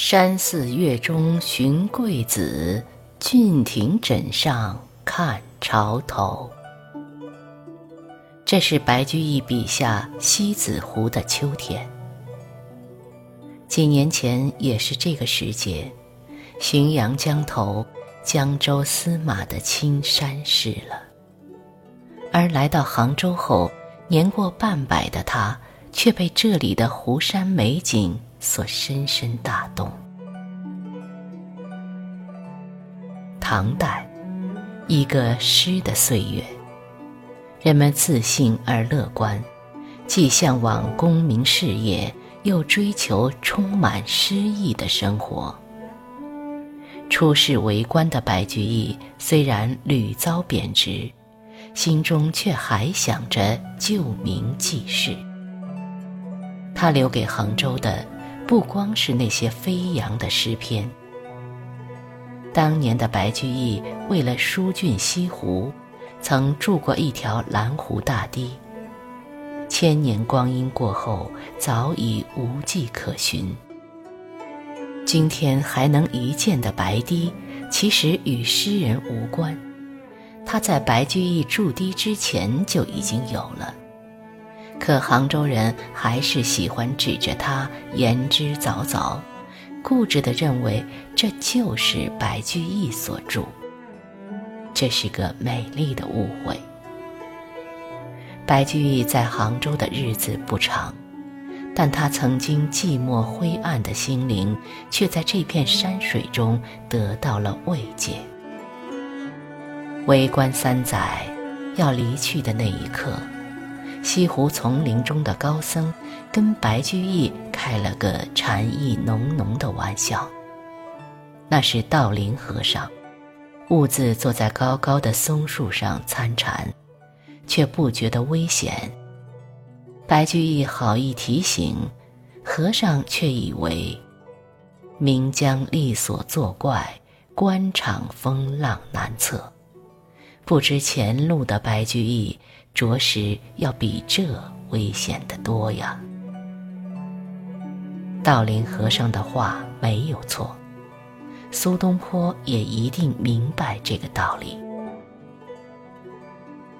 山寺月中寻桂子，郡亭枕上看潮头。这是白居易笔下西子湖的秋天。几年前也是这个时节，浔阳江头江州司马的青衫逝了。而来到杭州后，年过半百的他，却被这里的湖山美景。所深深打动。唐代，一个诗的岁月，人们自信而乐观，既向往功名事业，又追求充满诗意的生活。出仕为官的白居易虽然屡遭贬职，心中却还想着救民济世。他留给杭州的。不光是那些飞扬的诗篇。当年的白居易为了疏浚西湖，曾筑过一条蓝湖大堤。千年光阴过后，早已无迹可寻。今天还能一见的白堤，其实与诗人无关，他在白居易筑堤之前就已经有了。可杭州人还是喜欢指着它言之凿凿，固执地认为这就是白居易所著。这是个美丽的误会。白居易在杭州的日子不长，但他曾经寂寞灰暗的心灵，却在这片山水中得到了慰藉。为官三载，要离去的那一刻。西湖丛林中的高僧，跟白居易开了个禅意浓浓的玩笑。那是道林和尚，兀自坐在高高的松树上参禅，却不觉得危险。白居易好意提醒，和尚却以为名将利索作怪，官场风浪难测。不知前路的白居易。着实要比这危险的多呀！道林和尚的话没有错，苏东坡也一定明白这个道理。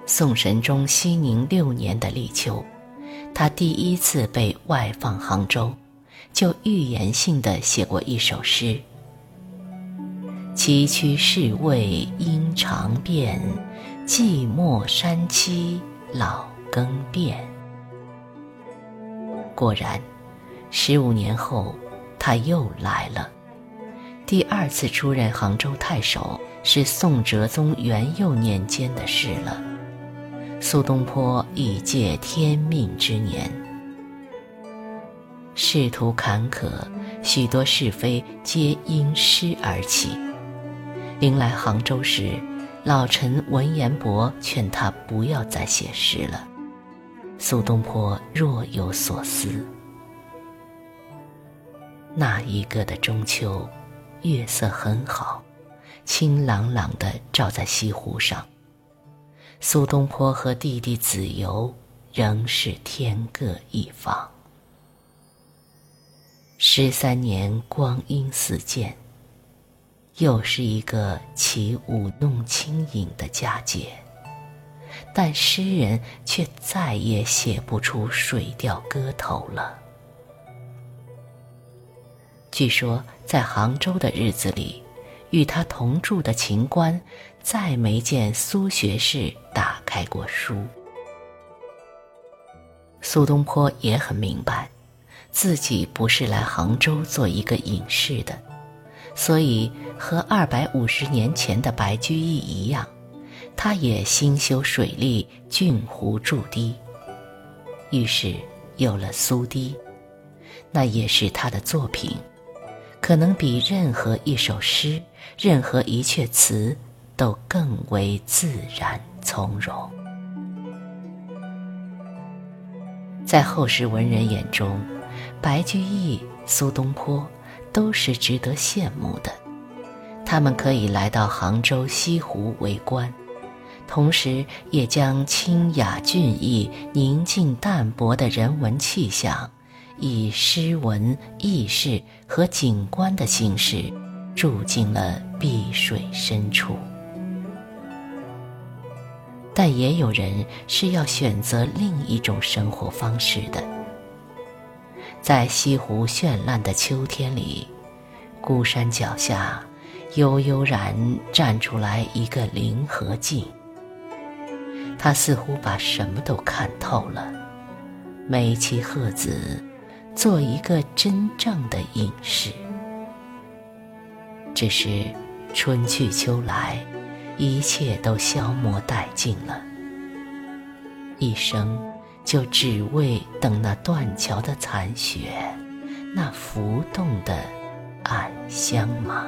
宋神宗熙宁六年的立秋，他第一次被外放杭州，就预言性的写过一首诗：“崎岖侍卫应长变，寂寞山栖。”老更变。果然，十五年后，他又来了。第二次出任杭州太守是宋哲宗元佑年间的事了。苏东坡已届天命之年，仕途坎坷，许多是非皆因诗而起。临来杭州时。老臣文彦博劝他不要再写诗了，苏东坡若有所思。那一个的中秋，月色很好，清朗朗的照在西湖上。苏东坡和弟弟子由仍是天各一方。十三年光阴似箭。又是一个起舞弄清影的佳节，但诗人却再也写不出《水调歌头》了。据说在杭州的日子里，与他同住的秦观再没见苏学士打开过书。苏东坡也很明白，自己不是来杭州做一个隐士的。所以，和二百五十年前的白居易一样，他也兴修水利、浚湖筑堤。于是有了苏堤，那也是他的作品，可能比任何一首诗、任何一阙词都更为自然从容。在后世文人眼中，白居易、苏东坡。都是值得羡慕的，他们可以来到杭州西湖为官，同时也将清雅俊逸、宁静淡泊的人文气象，以诗文、轶事和景观的形式，住进了碧水深处。但也有人是要选择另一种生活方式的。在西湖绚烂的秋天里，孤山脚下，悠悠然站出来一个林和静。他似乎把什么都看透了，美其鹤子，做一个真正的隐士。只是春去秋来，一切都消磨殆尽了，一生就只为等那断桥的残雪，那浮动的暗香吗。